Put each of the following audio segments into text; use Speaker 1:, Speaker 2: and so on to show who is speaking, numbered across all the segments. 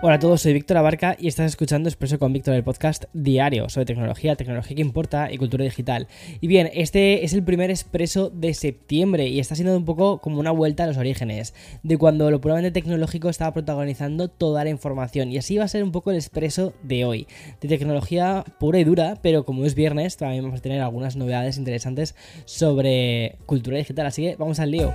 Speaker 1: Hola a todos, soy Víctor Abarca y estás escuchando Expreso con Víctor, el podcast diario sobre tecnología, tecnología que importa y cultura digital. Y bien, este es el primer Expreso de septiembre y está siendo un poco como una vuelta a los orígenes, de cuando lo puramente tecnológico estaba protagonizando toda la información. Y así va a ser un poco el Expreso de hoy, de tecnología pura y dura, pero como es viernes, también vamos a tener algunas novedades interesantes sobre cultura digital. Así que vamos al lío.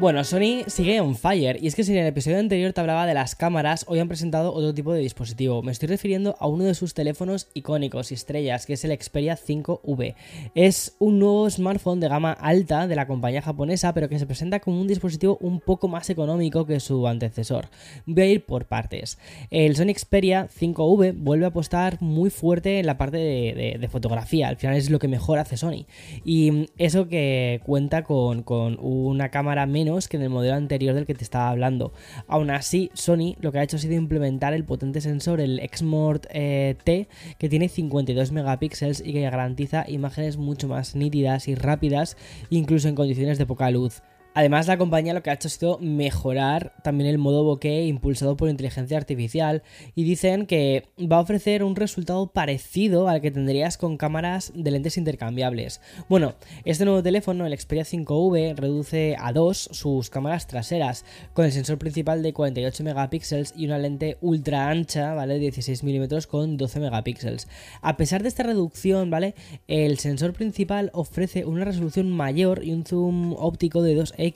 Speaker 1: Bueno, Sony sigue on fire, y es que si en el episodio anterior te hablaba de las cámaras, hoy han presentado otro tipo de dispositivo. Me estoy refiriendo a uno de sus teléfonos icónicos y estrellas, que es el Xperia 5V. Es un nuevo smartphone de gama alta de la compañía japonesa, pero que se presenta como un dispositivo un poco más económico que su antecesor. Voy a ir por partes. El Sony Xperia 5V vuelve a apostar muy fuerte en la parte de, fotografía, al final es lo que mejor hace Sony. Y eso que cuenta con, con una cámara menos que en el modelo anterior del que te estaba hablando. Aún así, Sony lo que ha hecho ha sido implementar el potente sensor, el Xmort eh, T, que tiene 52 megapíxeles y que garantiza imágenes mucho más nítidas y rápidas, incluso en condiciones de poca luz. Además, la compañía lo que ha hecho ha sido mejorar también el modo bokeh impulsado por inteligencia artificial y dicen que va a ofrecer un resultado parecido al que tendrías con cámaras de lentes intercambiables. Bueno, este nuevo teléfono, el Xperia 5V, reduce a dos sus cámaras traseras con el sensor principal de 48 megapíxeles y una lente ultra ancha, ¿vale? 16 milímetros con 12 megapíxeles. A pesar de esta reducción, ¿vale? El sensor principal ofrece una resolución mayor y un zoom óptico de 2x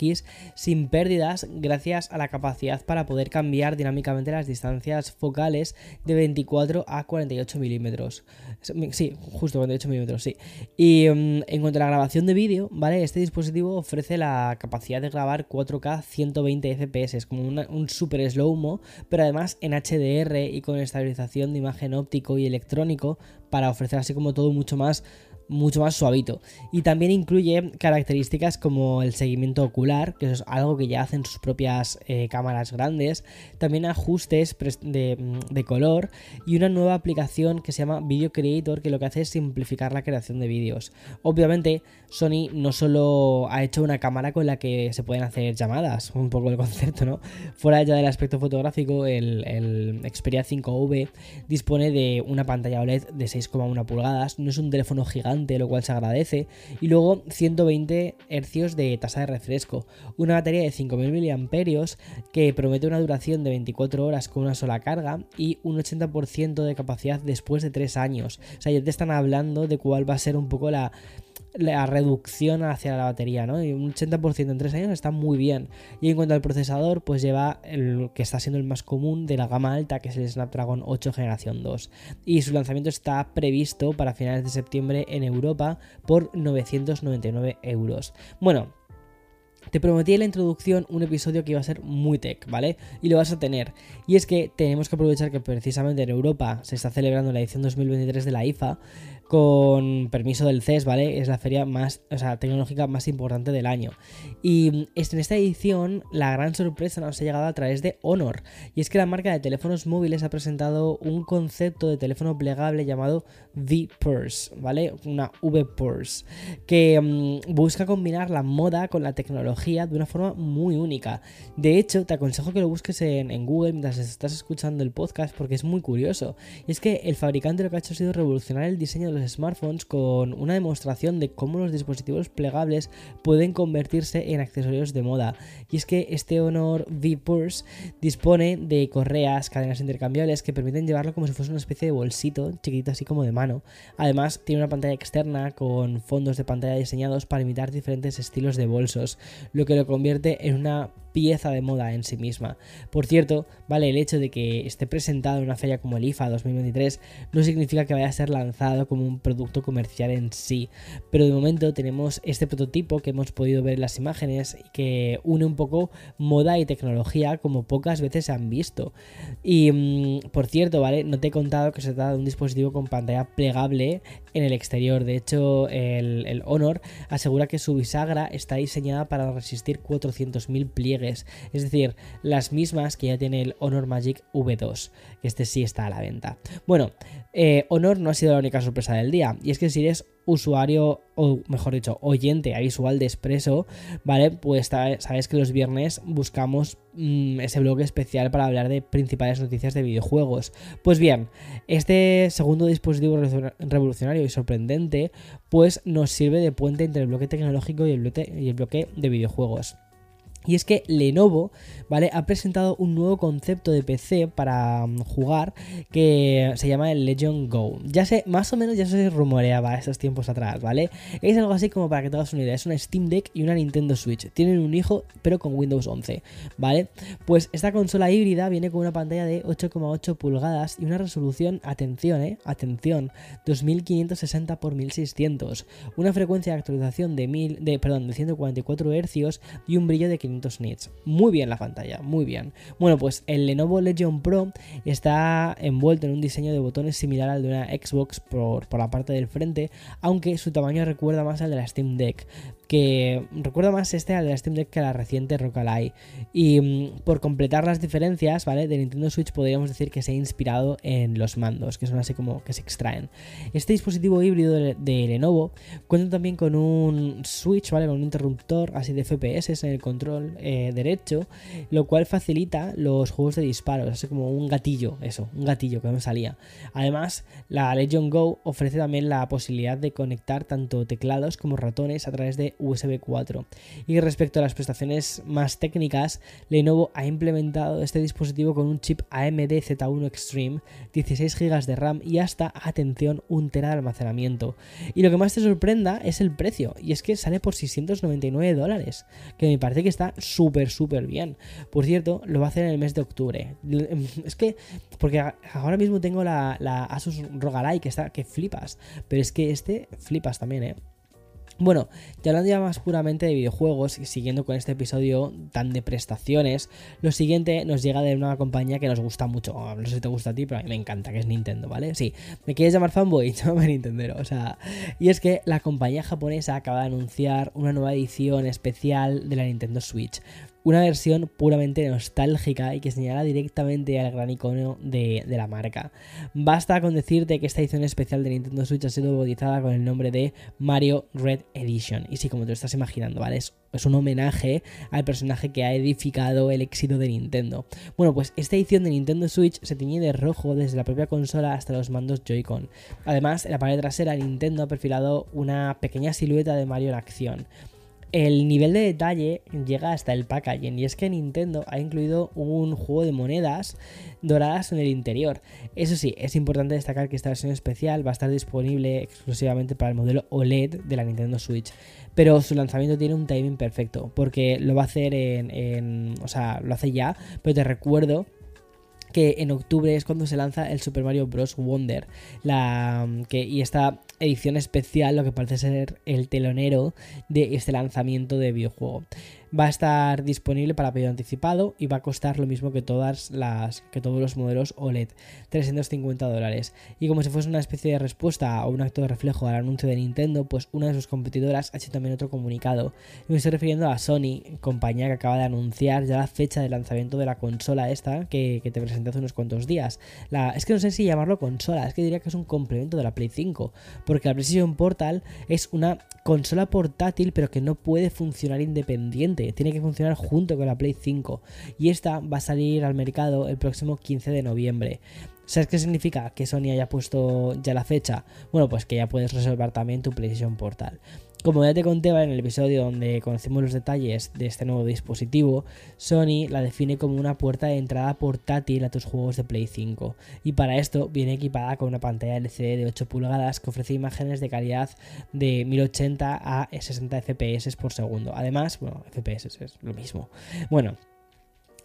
Speaker 1: Sin pérdidas gracias a la capacidad para poder cambiar dinámicamente las distancias focales de 24 a 48 milímetros. Sí, justo 48 milímetros, sí. Y mm, en cuanto a la grabación de vídeo, ¿vale? Este dispositivo ofrece la capacidad de grabar 4K 120 FPS, como un super slow-mo, pero además en HDR y con estabilización de imagen óptico y electrónico para ofrecer así como todo mucho más mucho más suavito. Y también incluye características como el seguimiento ocular, que es algo que ya hacen sus propias eh, cámaras grandes. También ajustes de, mm, de, color y una nueva aplicación que se llama Video Creator, que lo que hace es simplificar la creación de vídeos. Obviamente, Sony no solo ha hecho una cámara con la que se pueden hacer llamadas, un poco el concepto, ¿no? Fuera ya del aspecto fotográfico, el, el Xperia 5V dispone de una pantalla OLED de 6,1 pulgadas, no es un teléfono gigante lo cual se agradece. Y luego 120 Hz de tasa de refresco. Una batería de 5000 mAh que promete una duración de 24 horas con una sola carga y un 80% de capacidad después de 3 años. O sea, ya te están hablando de cuál va a ser un poco la la reducción hacia la batería, ¿no? Un 80% en 3 años está muy bien. Y en cuanto al procesador, pues lleva el que está siendo el más común de la gama alta, que es el Snapdragon 8 generación 2. Y su lanzamiento está previsto para finales de septiembre en Europa por 999 euros. Bueno, te prometí en la introducción un episodio que iba a ser muy tech, ¿vale? Y lo vas a tener. Y es que tenemos que aprovechar que precisamente en Europa se está celebrando la edición 2023 de la IFA, con permiso del CES, ¿vale? Es la feria más, o sea, tecnológica más importante del año. Y en esta edición la gran sorpresa nos ha llegado a través de Honor. Y es que la marca de teléfonos móviles ha presentado un concepto de teléfono plegable llamado V-Purse, ¿vale? Una V-Purse, que mm, busca combinar la moda con la tecnología de una forma muy única. De hecho, te aconsejo que lo busques en, Google mientras estás escuchando el podcast porque es muy curioso. Y es que el fabricante lo que ha hecho ha sido revolucionar el diseño de los smartphones con una demostración de cómo los dispositivos plegables pueden convertirse en accesorios de moda. Y es que este Honor V Purse dispone de correas, cadenas intercambiables que permiten llevarlo como si fuese una especie de bolsito, chiquitito así como de mano. Además, tiene una pantalla externa con fondos de pantalla diseñados para imitar diferentes estilos de bolsos, lo que lo convierte en una pieza de moda en sí misma. Por cierto, vale, el hecho de que esté presentado en una feria como el IFA 2023 no significa que vaya a ser lanzado como un producto comercial en sí, pero de momento tenemos este prototipo que hemos podido ver en las imágenes y que une un poco moda y tecnología como pocas veces se han visto. Y mm, por cierto, vale, no te he contado que se trata de un dispositivo con pantalla plegable en el exterior. De hecho, el, el Honor asegura que su bisagra está diseñada para resistir 400.000 pliegues, es decir, las mismas que ya tiene el Honor Magic V2, que este sí está a la venta. Bueno, eh, Honor no ha sido la única sorpresa del día, y es que si eres usuario, o mejor dicho, oyente a visual de Expreso, ¿vale? Pues sabes que los viernes buscamos mm, ese blog especial para hablar de principales noticias de videojuegos. Pues bien, este segundo dispositivo revolucionario y sorprendente, pues nos sirve de puente entre el bloque tecnológico y el bloque de videojuegos. Y es que Lenovo, ¿vale? Ha presentado un nuevo concepto de PC para mm, jugar que se llama el Legion Go. Ya sé, más o menos ya se rumoreaba esos tiempos atrás, ¿vale? Es algo así como para que te hagas una idea. Es una Steam Deck y una Nintendo Switch. Tienen un hijo, pero con Windows 11, ¿vale? Pues esta consola híbrida viene con una pantalla de 8,8 pulgadas y una resolución, atención, ¿eh? Atención, 2560 x 1600. Una frecuencia de actualización de, mil, de, perdón, de 144 Hz y un brillo de 500 Muy bien la pantalla, muy bien. Bueno, pues el Lenovo Legion Pro está envuelto en un diseño de botones similar al de una Xbox por, por la parte del frente, aunque su tamaño recuerda más al de la Steam Deck que recuerda más este al de la Steam Deck que a la reciente Rock Y mm, por completar las diferencias, ¿vale? De Nintendo Switch podríamos decir que se ha inspirado en los mandos, que son así como que se extraen. Este dispositivo híbrido de, Lenovo cuenta también con un Switch, ¿vale? Con un interruptor así de FPS en el control eh, derecho, lo cual facilita los juegos de disparos, así como un gatillo, eso, un gatillo que me salía. Además, la Legion Go ofrece también la posibilidad de conectar tanto teclados como ratones a través de USB 4. Y respecto a las prestaciones más técnicas, Lenovo ha implementado este dispositivo con un chip AMD Z1 Extreme, 16 GB de RAM y hasta, atención, 1 TB de almacenamiento. Y lo que más te sorprenda es el precio, y es que sale por 699 dólares, que me parece que está súper, súper bien. Por cierto, lo va a hacer en el mes de octubre. Es que, porque ahora mismo tengo la, la Asus ROG que está que flipas, pero es que este flipas también, ¿eh? Bueno, ya hablando ya más puramente de videojuegos y siguiendo con este episodio tan de prestaciones, lo siguiente nos llega de una compañía que nos gusta mucho. No sé si te gusta a ti, pero a mí me encanta, que es Nintendo, ¿vale? Sí, ¿me quieres llamar fanboy? Llámame Nintendo, o sea. Y es que la compañía japonesa acaba de anunciar una nueva edición especial de la Nintendo Switch una versión puramente nostálgica y que señala directamente al gran icono de, la marca. Basta con decirte que esta edición especial de Nintendo Switch ha sido bautizada con el nombre de Mario Red Edition. Y sí, como te lo estás imaginando, ¿vale? Es, es un homenaje al personaje que ha edificado el éxito de Nintendo. Bueno, pues esta edición de Nintendo Switch se tiñe de rojo desde la propia consola hasta los mandos Joy-Con. Además, en la pared trasera Nintendo ha perfilado una pequeña silueta de Mario en acción el nivel de detalle llega hasta el packaging y es que Nintendo ha incluido un juego de monedas doradas en el interior. Eso sí, es importante destacar que esta versión especial va a estar disponible exclusivamente para el modelo OLED de la Nintendo Switch, pero su lanzamiento tiene un timing perfecto porque lo va a hacer en, en o sea, lo hace ya, pero te recuerdo que en octubre es cuando se lanza el Super Mario Bros. Wonder. La, que, y esta edición especial, lo que parece ser el telonero de este lanzamiento de videojuego va a estar disponible para pedido anticipado y va a costar lo mismo que todas las que todos los modelos OLED, 350 dólares. Y como si fuese una especie de respuesta o un acto de reflejo al anuncio de Nintendo, pues una de sus competidoras ha hecho también otro comunicado. me estoy refiriendo a Sony, compañía que acaba de anunciar ya la fecha de lanzamiento de la consola esta que, te presenté hace unos cuantos días. Es que no sé si llamarlo consola, es que diría que es un complemento de la Play 5, porque la PlayStation Portal es una consola portátil pero que no puede funcionar independiente tiene que funcionar junto con la Play 5 y esta va a salir al mercado el próximo 15 de noviembre. ¿Sabes qué significa? Que Sony haya puesto ya la fecha. Bueno, pues que ya puedes reservar también tu PlayStation Portal. Como ya te conté en el episodio donde conocemos los detalles de este nuevo dispositivo, Sony la define como una puerta de entrada portátil a tus juegos de Play 5. Y para esto viene equipada con una pantalla LCD de 8 pulgadas que ofrece imágenes de calidad de 1080 a 60 FPS por segundo. Además, bueno, FPS es lo mismo. Bueno,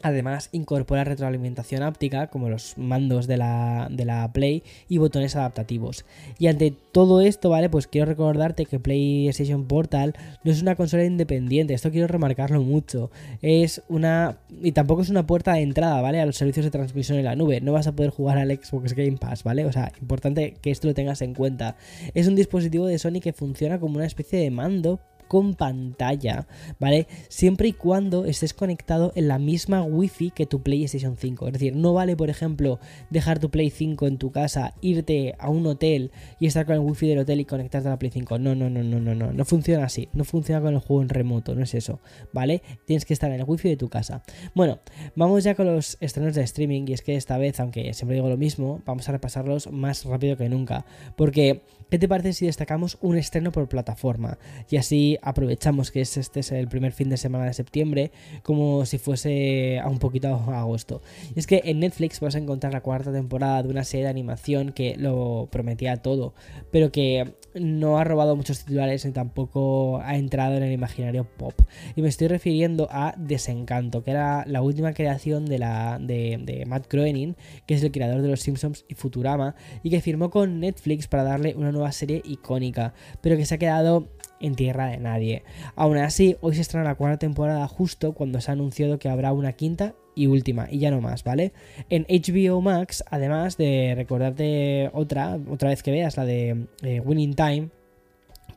Speaker 1: Además, incorpora retroalimentación áptica, como los mandos de la, de la, Play, y botones adaptativos. Y ante todo esto, ¿vale? Pues quiero recordarte que PlayStation Portal no es una consola independiente, esto quiero remarcarlo mucho. Es una. Y tampoco es una puerta de entrada, ¿vale? A los servicios de transmisión en la nube. No vas a poder jugar al Xbox Game Pass, ¿vale? O sea, importante que esto lo tengas en cuenta. Es un dispositivo de Sony que funciona como una especie de mando con pantalla, ¿vale? Siempre y cuando estés conectado en la misma Wi-Fi que tu PlayStation 5. Es decir, no vale, por ejemplo, dejar tu Play 5 en tu casa, irte a un hotel y estar con el Wi-Fi del hotel y conectarte a la Play 5. No, no, no, no, no, no. No funciona así. No funciona con el juego en remoto, no es eso, ¿vale? Tienes que estar en el Wi-Fi de tu casa. Bueno, vamos ya con los estrenos de streaming y es que esta vez, aunque siempre digo lo mismo, vamos a repasarlos más rápido que nunca. Porque, ¿qué te parece si destacamos un estreno por plataforma? Y así aprovechamos que este es el primer fin de semana de septiembre como si fuese a un poquito agosto. Y es que en Netflix vas a encontrar la cuarta temporada de una serie de animación que lo prometía todo, pero que no ha robado muchos titulares ni tampoco ha entrado en el imaginario pop. Y me estoy refiriendo a Desencanto, que era la última creación de, la, de Matt Groening, que es el creador de Los Simpsons y Futurama, y que firmó con Netflix para darle una nueva serie icónica, pero que se ha quedado en tierra de nadie. Aún así, hoy se estrena la cuarta temporada justo cuando se ha anunciado que habrá una quinta y última, y ya no más, ¿vale? En HBO Max, además de recordarte otra, otra vez que veas la de eh, Winning Time,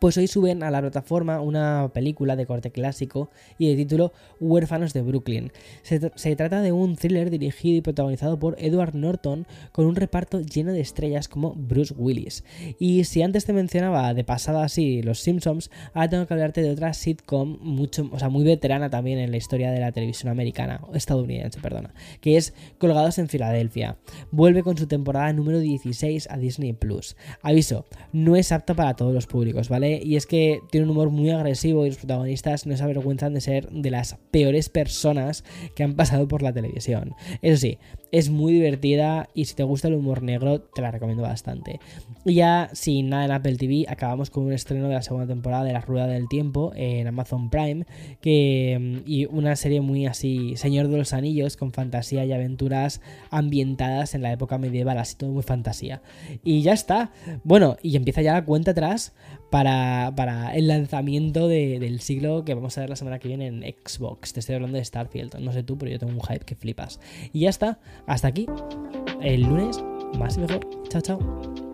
Speaker 1: pues hoy suben a la plataforma una película de corte clásico y de título Huérfanos de Brooklyn. Se, trata de un thriller dirigido y protagonizado por Edward Norton con un reparto lleno de estrellas como Bruce Willis. Y si antes te mencionaba de pasada así Los Simpsons, ahora tengo que hablarte de otra sitcom mucho, o sea, muy veterana también en la historia de la televisión americana, estadounidense, perdona, que es Colgados en Filadelfia. Vuelve con su temporada número 16 a Disney Plus. Aviso, no es apta para todos los públicos, ¿vale? Y es que tiene un humor muy agresivo y los protagonistas no se avergüenzan de ser de las peores personas que han pasado por la televisión. Eso sí, es muy divertida y si te gusta el humor negro te la recomiendo bastante. Y ya sin nada en Apple TV, acabamos con un estreno de la segunda temporada de La Rueda del Tiempo en Amazon Prime que, y una serie muy así, Señor de los Anillos, con fantasía y aventuras ambientadas en la época medieval, así todo muy fantasía. Y ya está. Bueno, y empieza ya la cuenta atrás para, para el lanzamiento del siglo que vamos a ver la semana que viene en Xbox. Te estoy hablando de Starfield. No sé tú, pero yo tengo un hype que flipas. Y ya está. Hasta aquí. El lunes, más y mejor. Chao, chao.